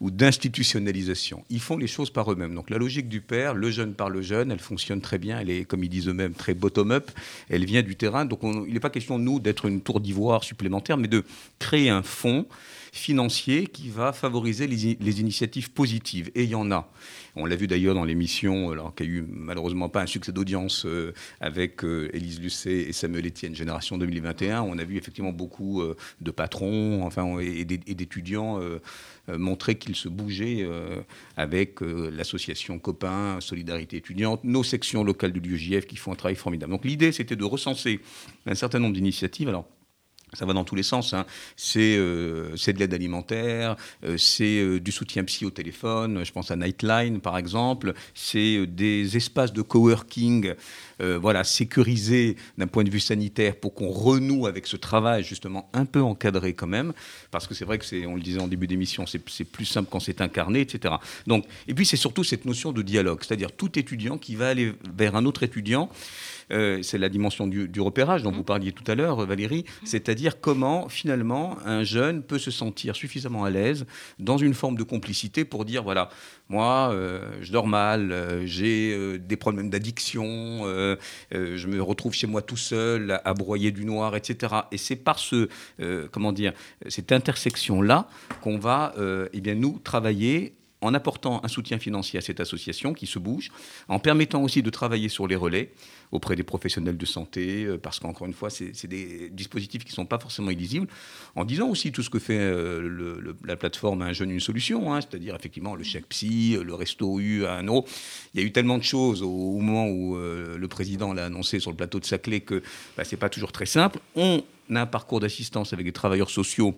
ou d'institutionnalisation. Ils font les choses par eux-mêmes. Donc la logique du père, le jeune par le jeune, elle fonctionne très bien. Elle est, comme ils disent eux-mêmes, très bottom-up. Elle vient du Donc il n'est pas question, nous, d'être une tour d'ivoire supplémentaire, mais de créer un fonds financier qui va favoriser les, initiatives positives. Et il y en a. On l'a vu d'ailleurs dans l'émission, alors qui a eu malheureusement pas un succès d'audience euh, avec euh, Élise Lucet et Samuel Etienne, Génération 2021. On a vu effectivement beaucoup euh, de patrons enfin, et, d'étudiants montrer qu'ils se bougeaient avec l'association Copains, Solidarité étudiante, nos sections locales du l'UJF qui font un travail formidable. Donc l'idée, c'était de recenser un certain nombre d'initiatives. Alors, ça va dans tous les sens. Hein. Euh, c'est de l'aide alimentaire, euh, c'est euh, du soutien psy au téléphone. Je pense à Nightline, par exemple. C'est des espaces de coworking, voilà, sécurisés d'un point de vue sanitaire pour qu'on renoue avec ce travail justement un peu encadré quand même, parce que c'est vrai que c'est, on le disait en début d'émission, c'est plus simple quand c'est incarné, etc. Donc, et puis c'est surtout cette notion de dialogue, c'est-à-dire tout étudiant qui va aller vers un autre étudiant. Euh, c'est la dimension du, repérage dont vous parliez tout à l'heure, Valérie, c'est-à-dire comment finalement un jeune peut se sentir suffisamment à l'aise dans une forme de complicité pour dire voilà, moi, euh, je dors mal, euh, j'ai des problèmes d'addiction, je me retrouve chez moi tout seul à broyer du noir, etc. Et c'est par ce, comment dire, cette intersection-là qu'on va, eh bien, nous, travailler en apportant un soutien financier à cette association qui se bouge, en permettant aussi de travailler sur les relais auprès des professionnels de santé, euh, parce qu'encore une fois, c'est des dispositifs qui ne sont pas forcément illisibles, en disant aussi tout ce que fait euh, la plateforme Un jeune, une solution, hein, c'est-à-dire effectivement le chèque psy, le resto U à un euro. Il y a eu tellement de choses au, moment où euh, le président l'a annoncé sur le plateau de Saclay que bah, ce n'est pas toujours très simple. On a un parcours d'assistance avec des travailleurs sociaux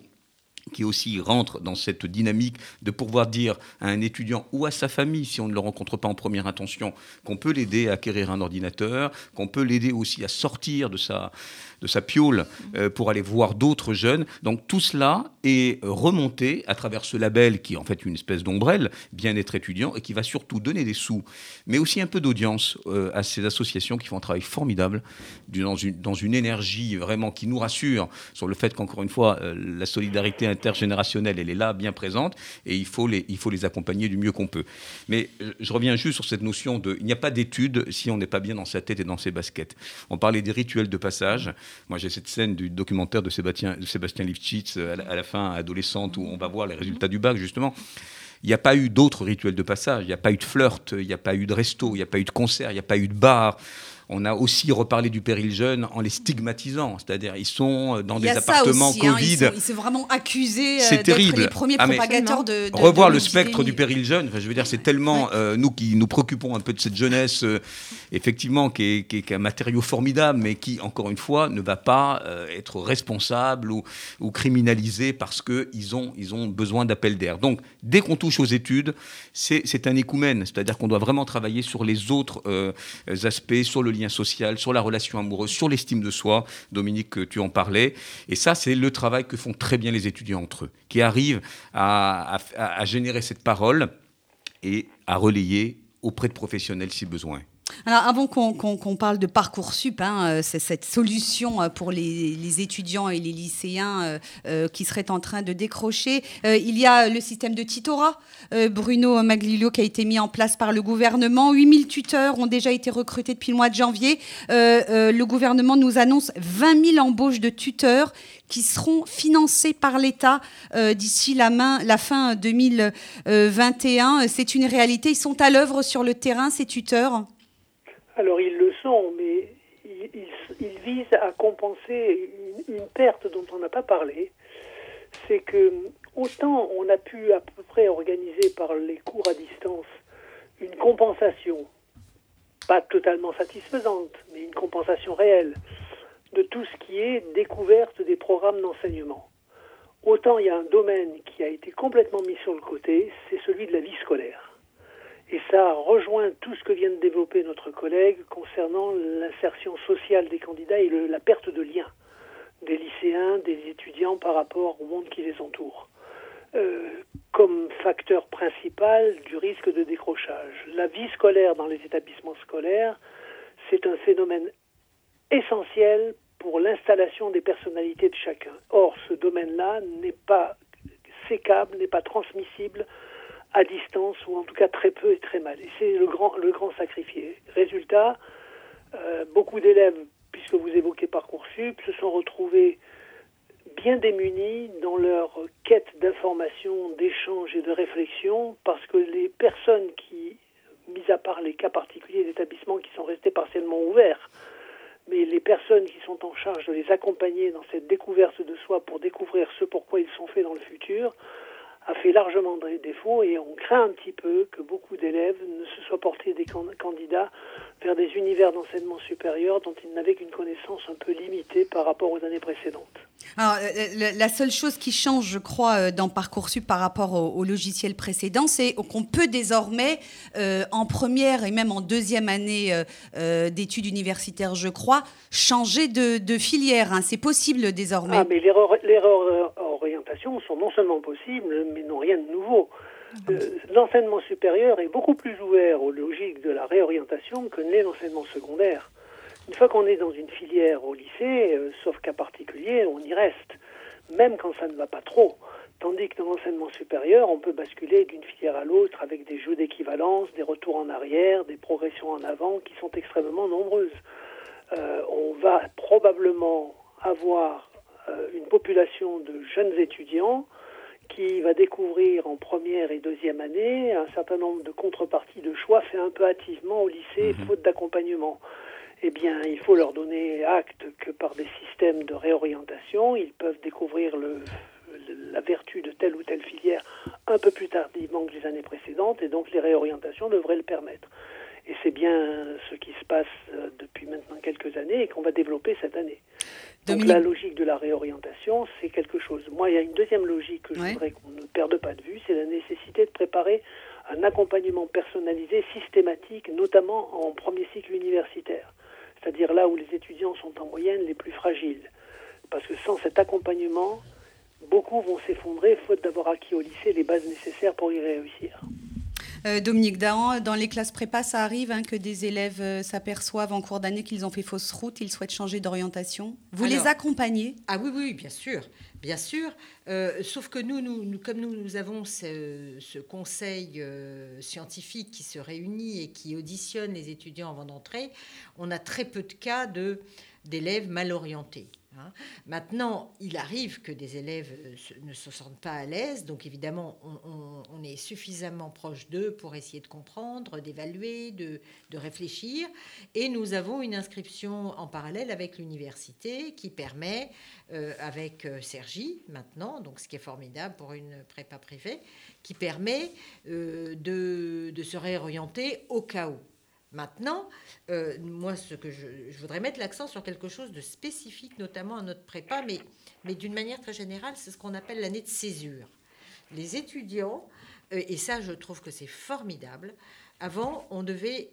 qui aussi rentre dans cette dynamique de pouvoir dire à un étudiant ou à sa famille, si on ne le rencontre pas en première intention, qu'on peut l'aider à acquérir un ordinateur, qu'on peut l'aider aussi à sortir de sa, de sa piole euh, pour aller voir d'autres jeunes. Donc tout cela est remonté à travers ce label qui est en fait une espèce d'ombrelle, bien-être étudiant, et qui va surtout donner des sous, mais aussi un peu d'audience euh, à ces associations qui font un travail formidable dans une, dans une énergie vraiment qui nous rassure sur le fait qu'encore une fois, euh, la solidarité intergénérationnelle, elle est là, bien présente, et il faut les, il faut les accompagner du mieux qu'on peut. Mais je reviens juste sur cette notion de, il n'y a pas d'étude si on n'est pas bien dans sa tête et dans ses baskets. On parlait des rituels de passage. Moi, j'ai cette scène du documentaire de Sébastien, de Sébastien Lifshitz à la, à la fin, adolescente, où on va voir les résultats du bac, justement. Il n'y a pas eu d'autres rituels de passage, il n'y a pas eu de flirt, il n'y a pas eu de resto, il n'y a pas eu de concert, il n'y a pas eu de bar. On a aussi reparlé du péril jeune en les stigmatisant, c'est-à-dire ils sont dans des appartements aussi, hein, Covid. ils, sont, ils, sont, vraiment accusés c'est euh, terrible. les premiers ah, propagateurs de, de, revoir de le spectre du péril jeune. Enfin, je veux dire, c'est tellement euh, nous qui nous préoccupons un peu de cette jeunesse, euh, effectivement, qui est, qui, est, qui est, un matériau formidable, mais qui, encore une fois, ne va pas euh, être responsable ou, ou criminalisé parce que ils ont ils ont besoin d'appel d'air. Donc, dès qu'on touche aux études, c'est un écoumène, c'est-à-dire qu'on doit vraiment travailler sur les autres euh, aspects, sur le lien social, sur la relation amoureuse, sur l'estime de soi. Dominique, tu en parlais. Et ça, c'est le travail que font très bien les étudiants entre eux, qui arrivent à, à, à générer cette parole et à relayer auprès de professionnels si besoin. Alors, avant qu'on qu qu parle de Parcoursup, hein, c'est cette solution pour les, les, étudiants et les lycéens euh, qui seraient en train de décrocher, euh, il y a le système de tutorat, euh, Bruno Maglillo, qui a été mis en place par le gouvernement. 8000 tuteurs ont déjà été recrutés depuis le mois de janvier. le gouvernement nous annonce 20 000 embauches de tuteurs qui seront financés par l'État d'ici la, la, fin 2021. C'est une réalité. Ils sont à l'œuvre sur le terrain, ces tuteurs alors ils le sont, mais ils, visent à compenser une, une perte dont on n'a pas parlé. C'est que autant on a pu à peu près organiser par les cours à distance une compensation, pas totalement satisfaisante, mais une compensation réelle de tout ce qui est découverte des programmes d'enseignement. Autant il y a un domaine qui a été complètement mis sur le côté, c'est celui de la vie scolaire. Et ça rejoint tout ce que vient de développer notre collègue concernant l'insertion sociale des candidats et la perte de lien des lycéens, des étudiants par rapport au monde qui les entoure, euh, comme facteur principal du risque de décrochage. La vie scolaire dans les établissements scolaires, c'est un phénomène essentiel pour l'installation des personnalités de chacun. Or, ce domaine-là n'est pas sécable, n'est pas transmissible à distance ou en tout cas très peu et très mal. Et c'est le grand, le grand sacrifié. Résultat, euh, beaucoup d'élèves, puisque vous évoquez Parcoursup, se sont retrouvés bien démunis dans leur quête d'information, d'échange et de réflexion parce que les personnes qui, mis à part les cas particuliers d'établissements qui sont restés partiellement ouverts, mais les personnes qui sont en charge de les accompagner dans cette découverte de soi pour découvrir ce pourquoi ils sont faits dans le futur, a fait largement défaut et on craint un petit peu que beaucoup d'élèves ne se soient portés des candidats vers des univers d'enseignement supérieur dont ils n'avaient qu'une connaissance un peu limitée par rapport aux années précédentes. Alors, la seule chose qui change, je crois, dans Parcoursup par rapport au, au logiciel précédent, c'est qu'on peut désormais, euh, en première et même en deuxième année euh, d'études universitaires, je crois, changer de, de filière. Hein. C'est possible désormais. Ah, mais l'erreur sont non seulement possibles, mais n'ont rien de nouveau. Euh, l'enseignement supérieur est beaucoup plus ouvert aux logiques de la réorientation que n'est l'enseignement secondaire. Une fois qu'on est dans une filière au lycée, euh, sauf cas particulier, on y reste, même quand ça ne va pas trop. Tandis que dans l'enseignement supérieur, on peut basculer d'une filière à l'autre avec des jeux d'équivalence, des retours en arrière, des progressions en avant qui sont extrêmement nombreuses. Euh, on va probablement avoir une population de jeunes étudiants qui va découvrir en première et deuxième année un certain nombre de contreparties de choix faits un peu hâtivement au lycée, mmh. faute d'accompagnement. Eh bien, il faut leur donner acte que par des systèmes de réorientation, ils peuvent découvrir le, la vertu de telle ou telle filière un peu plus tardivement que les années précédentes, et donc les réorientations devraient le permettre. Et c'est bien ce qui se passe euh, depuis maintenant quelques années et qu'on va développer cette année. Donc la logique de la réorientation, c'est quelque chose. Moi, il y a une deuxième logique que je voudrais qu'on ne perde pas de vue, c'est la nécessité de préparer un accompagnement personnalisé systématique, notamment en premier cycle universitaire, c'est-à-dire là où les étudiants sont en moyenne les plus fragiles. Parce que sans cet accompagnement, beaucoup vont s'effondrer faute d'avoir acquis au lycée les bases nécessaires pour y réussir. Euh, Dominique Dahan, dans les classes prépa, ça arrive hein, que des élèves euh, s'aperçoivent en cours d'année qu'ils ont fait fausse route, ils souhaitent changer d'orientation. Vous les accompagnez? Ah oui, oui, bien sûr, bien sûr. Euh, sauf que nous, nous, comme nous, nous avons ce, conseil scientifique qui se réunit et qui auditionne les étudiants avant d'entrer, on a très peu de cas de d'élèves mal orientés. Hein. Maintenant, il arrive que des élèves euh, ne se sentent pas à l'aise, donc évidemment, on, est suffisamment proche d'eux pour essayer de comprendre, d'évaluer, de, réfléchir. Et nous avons une inscription en parallèle avec l'université qui permet, euh, avec euh, Sergi maintenant, donc ce qui est formidable pour une prépa privée, qui permet de, se réorienter au cas où. Maintenant, euh, moi, ce que je, voudrais mettre l'accent sur quelque chose de spécifique, notamment à notre prépa, mais, mais d'une manière très générale, c'est ce qu'on appelle l'année de césure. Les étudiants, euh, et ça, je trouve que c'est formidable. Avant, on devait,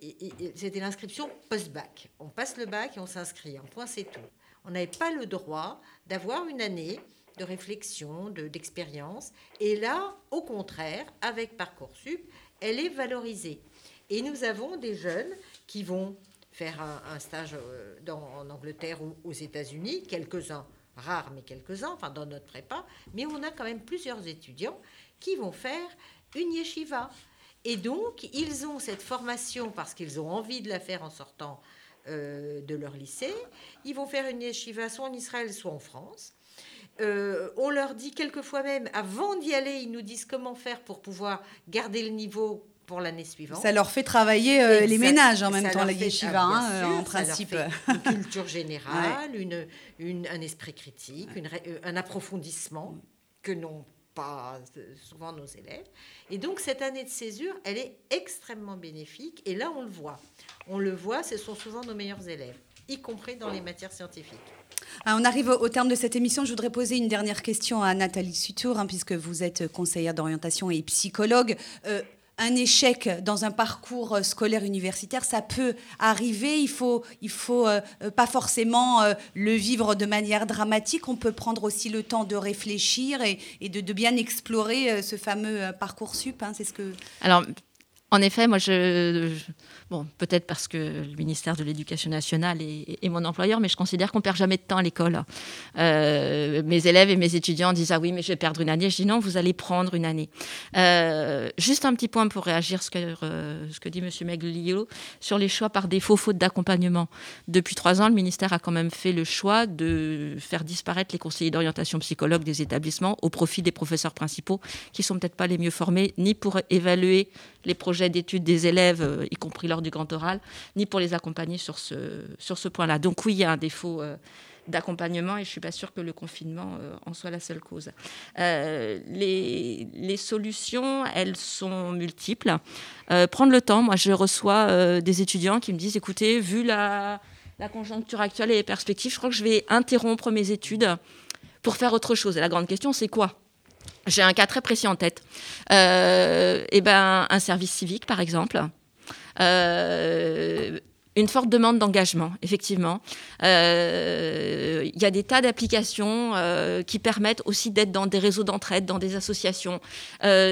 c'était l'inscription post-bac. On passe le bac et on s'inscrit. Un point, c'est tout. On n'avait pas le droit d'avoir une année de réflexion, d'expérience. et là, au contraire, avec Parcoursup, elle est valorisée. Et nous avons des jeunes qui vont faire un, stage euh, en Angleterre ou aux États-Unis, quelques-uns, rares mais quelques-uns, enfin dans notre prépa, mais on a quand même plusieurs étudiants qui vont faire une yeshiva. Et donc, ils ont cette formation parce qu'ils ont envie de la faire en sortant euh, de leur lycée. Ils vont faire une yeshiva soit en Israël, soit en France. Euh, on leur dit quelquefois même, avant d'y aller, ils nous disent comment faire pour pouvoir garder le niveau pour l'année suivante. Ça leur fait travailler euh, les ménages en même temps, la yeshiva, ah, hein, en principe. une <laughs> culture générale, une, un esprit critique, euh, un approfondissement que n'ont pas souvent nos élèves. Et donc cette année de césure, elle est extrêmement bénéfique. Et là, on le voit. On le voit, ce sont souvent nos meilleurs élèves, y compris dans les matières scientifiques. Ah, on arrive au terme de cette émission. Je voudrais poser une dernière question à Nathalie Sutour, hein, puisque vous êtes conseillère d'orientation et psychologue. Euh, un échec dans un parcours euh, scolaire universitaire, ça peut arriver. Il faut, il faut euh, euh, pas forcément le vivre de manière dramatique. On peut prendre aussi le temps de réfléchir et, de, bien explorer ce fameux parcours sup. Hein, c'est ce que. En effet, moi, bon, peut-être parce que le ministère de l'Éducation nationale est, mon employeur, mais je considère qu'on perd jamais de temps à l'école. Euh, mes élèves et mes étudiants disent ah oui, mais je vais perdre une année. Je dis non, vous allez prendre une année. Euh, juste un petit point pour réagir ce que euh, ce que dit Monsieur Meglio sur les choix par défaut faute d'accompagnement. Depuis trois ans, le ministère a quand même fait le choix de faire disparaître les conseillers d'orientation psychologue des établissements au profit des professeurs principaux, qui sont peut-être pas les mieux formés ni pour évaluer les projets d'études des élèves, euh, y compris lors du grand oral, ni pour les accompagner sur ce, sur ce point-là. Donc oui, il y a un défaut euh, d'accompagnement et je ne suis pas sûre que le confinement euh, en soit la seule cause. les, solutions, elles sont multiples. prendre le temps, moi je reçois des étudiants qui me disent, écoutez, vu la, la conjoncture actuelle et les perspectives, je crois que je vais interrompre mes études pour faire autre chose. Et la grande question, c'est quoi? J'ai un cas très précis en tête. Euh, eh ben, un service civique, par exemple. Euh, une forte demande d'engagement, effectivement. Euh, il y a des tas d'applications qui permettent aussi d'être dans des réseaux d'entraide, dans des associations,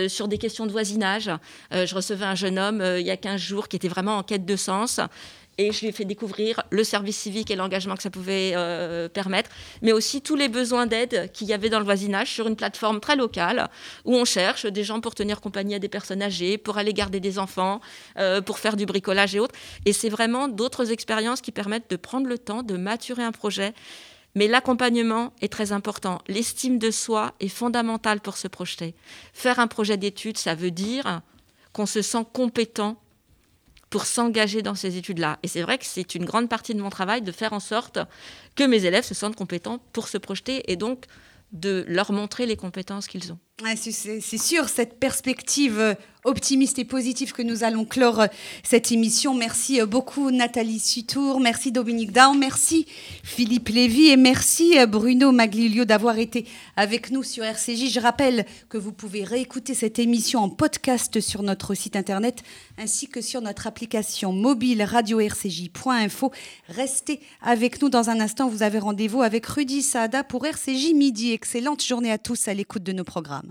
sur des questions de voisinage. je recevais un jeune homme il y a 15 jours qui était vraiment en quête de sens et je lui ai fait découvrir le service civique et l'engagement que ça pouvait euh, permettre, mais aussi tous les besoins d'aide qu'il y avait dans le voisinage sur une plateforme très locale où on cherche des gens pour tenir compagnie à des personnes âgées, pour aller garder des enfants, euh, pour faire du bricolage et autres. Et c'est vraiment d'autres expériences qui permettent de prendre le temps de maturer un projet. Mais l'accompagnement est très important. L'estime de soi est fondamentale pour se projeter. Faire un projet d'études, ça veut dire qu'on se sent compétent pour s'engager dans ces études-là. Et c'est vrai que c'est une grande partie de mon travail de faire en sorte que mes élèves se sentent compétents pour se projeter et donc de leur montrer les compétences qu'ils ont. C'est sûr, cette perspective euh, optimiste et positive que nous allons clore euh, cette émission. Merci euh, beaucoup Nathalie Sutour, merci Dominique Daon, merci Philippe Lévy et merci Bruno Maglilio d'avoir été avec nous sur RCJ. Je rappelle que vous pouvez réécouter cette émission en podcast sur notre site internet ainsi que sur notre application mobile radio-rcj.info. Restez avec nous dans un instant. Vous avez rendez-vous avec Rudy Saada pour RCJ Midi. Excellente journée à tous à l'écoute de nos programmes.